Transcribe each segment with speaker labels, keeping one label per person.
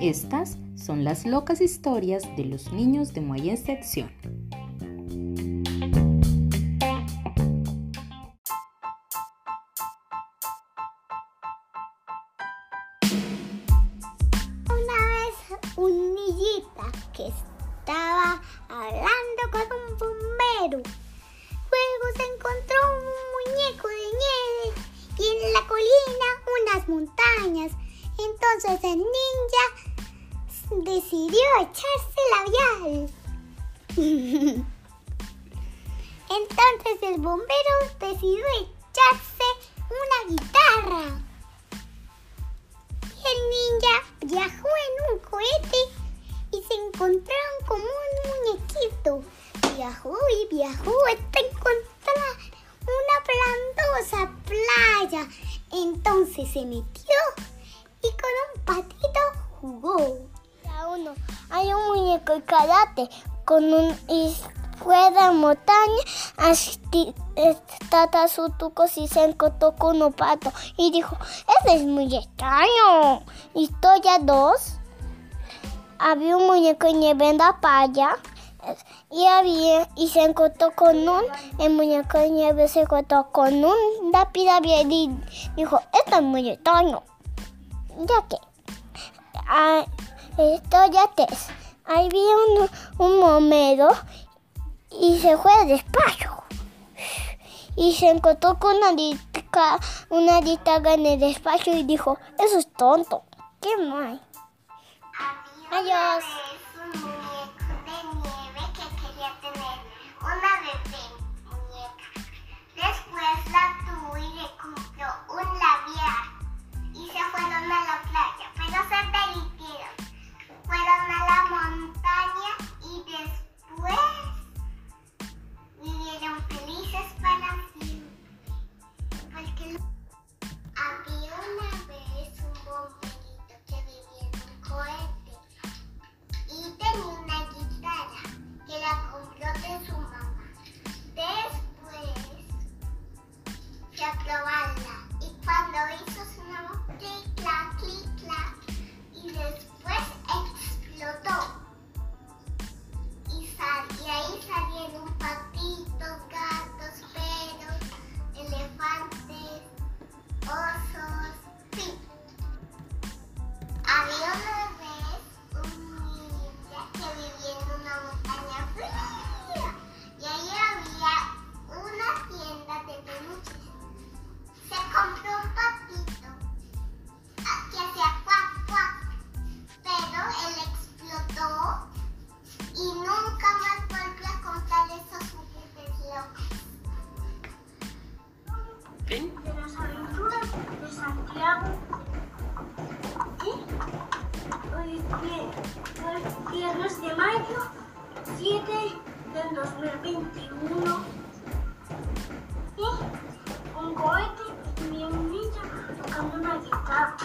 Speaker 1: Estas son las locas historias de los niños de Moyen Sección.
Speaker 2: Montañas. Entonces el ninja decidió echarse labial. Entonces el bombero decidió echarse una guitarra. Y el ninja viajó en un cohete y se encontraron como un muñequito. Viajó y viajó Entonces se metió y con un patito jugó. A uno, hay un muñeco de karate con un y fue de montaña así estaba su tuco y se encontró con un pato y dijo, eso es muy extraño. Historia 2 había un muñeco nieve en la playa y había y se encontró con un el muñeco de nieve se encontró con un lápiz y dijo esto es muy extraño ya que ah, esto ya te había un, un momento y se fue despacio y se encontró con una lista una lista en el despacio y dijo eso es tonto qué mal Adiós.
Speaker 3: arkadaşlar. Viernes de mayo 7 del 2021. Y un cohete y un niño tocando una guitarra.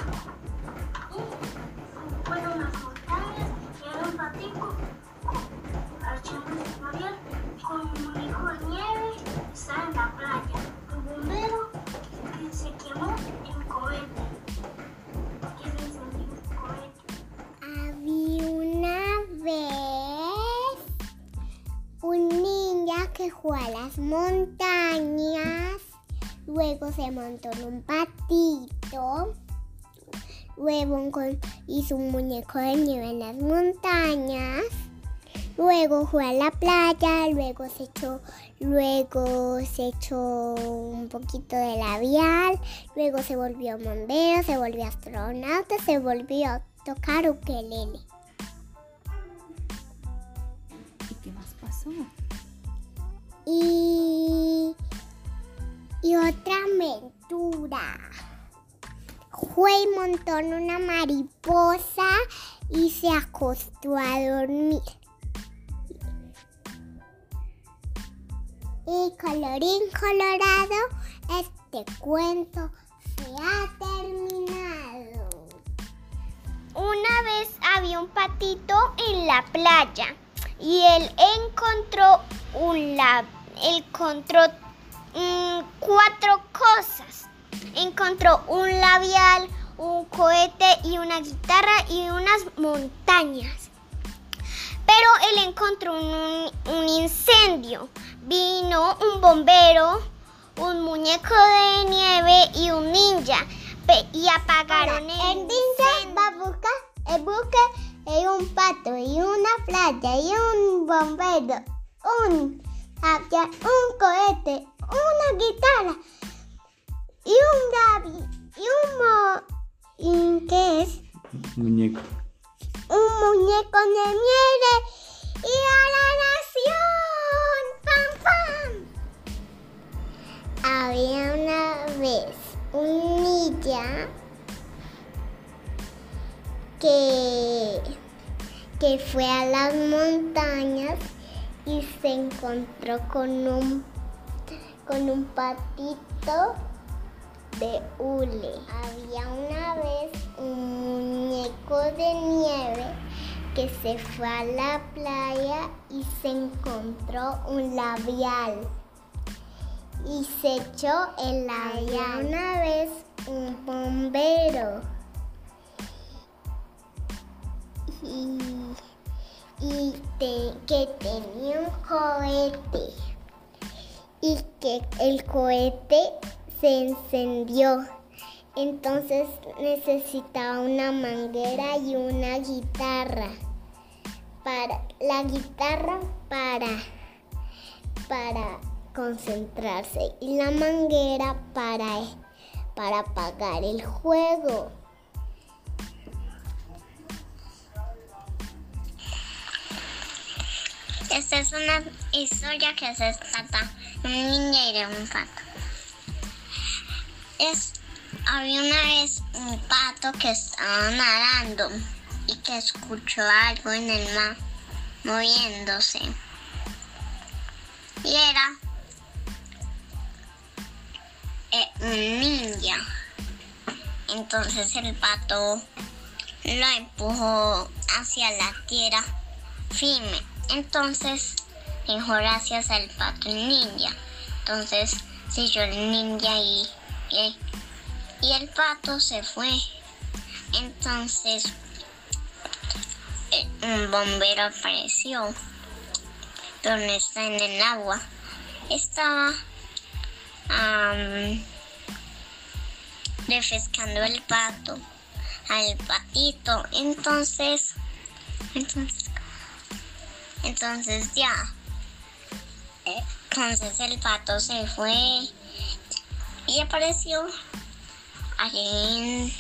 Speaker 2: Fue a las montañas, luego se montó en un patito, luego hizo un muñeco de nieve en las montañas, luego fue a la playa, luego se echó, luego se echó un poquito de labial, luego se volvió bombero, se volvió astronauta, se volvió a tocar ukelele.
Speaker 1: ¿Y qué más pasó?
Speaker 2: Y, y otra aventura. Fue y montó en una mariposa y se acostó a dormir. Y colorín colorado, este cuento se ha terminado.
Speaker 4: Una vez había un patito en la playa y él encontró un lab, encontró mm, cuatro cosas.
Speaker 5: encontró un labial, un cohete y una guitarra y unas montañas. Pero él encontró un, un incendio. Vino un bombero, un muñeco de nieve y un ninja. Y apagaron el,
Speaker 3: El ninja va a buscar el buque y un pato y una playa y un bombero, un avión, un cohete, una guitarra y un labi y un mo ¿y qué es?
Speaker 6: Muñeco.
Speaker 3: Un muñeco de nieve y a la nación. ¡Pam, pam! Había una vez un ninja que, que fue a las montañas y se encontró con un, con un patito de hule. Había una vez un muñeco de nieve que se fue a la playa y se encontró un labial. Y se echó el labial. Había una vez un bombero. Y, y que tenía un cohete y que el cohete se encendió. Entonces necesitaba una manguera y una guitarra. Para la guitarra para para concentrarse y la manguera para para apagar el juego.
Speaker 5: Esta es una historia que se trata de un niño y de un pato. Había una vez un pato que estaba nadando y que escuchó algo en el mar moviéndose. Y era eh, un ninja. Entonces el pato lo empujó hacia la tierra firme. Entonces dijo gracias al pato ninja. Entonces siguió el ninja y, y, el pato se fue. Entonces eh, un bombero apareció. No está en el agua. Estaba refrescando el pato al patito. Entonces, entonces entonces ya. eh, Entonces el pato se fue y apareció allí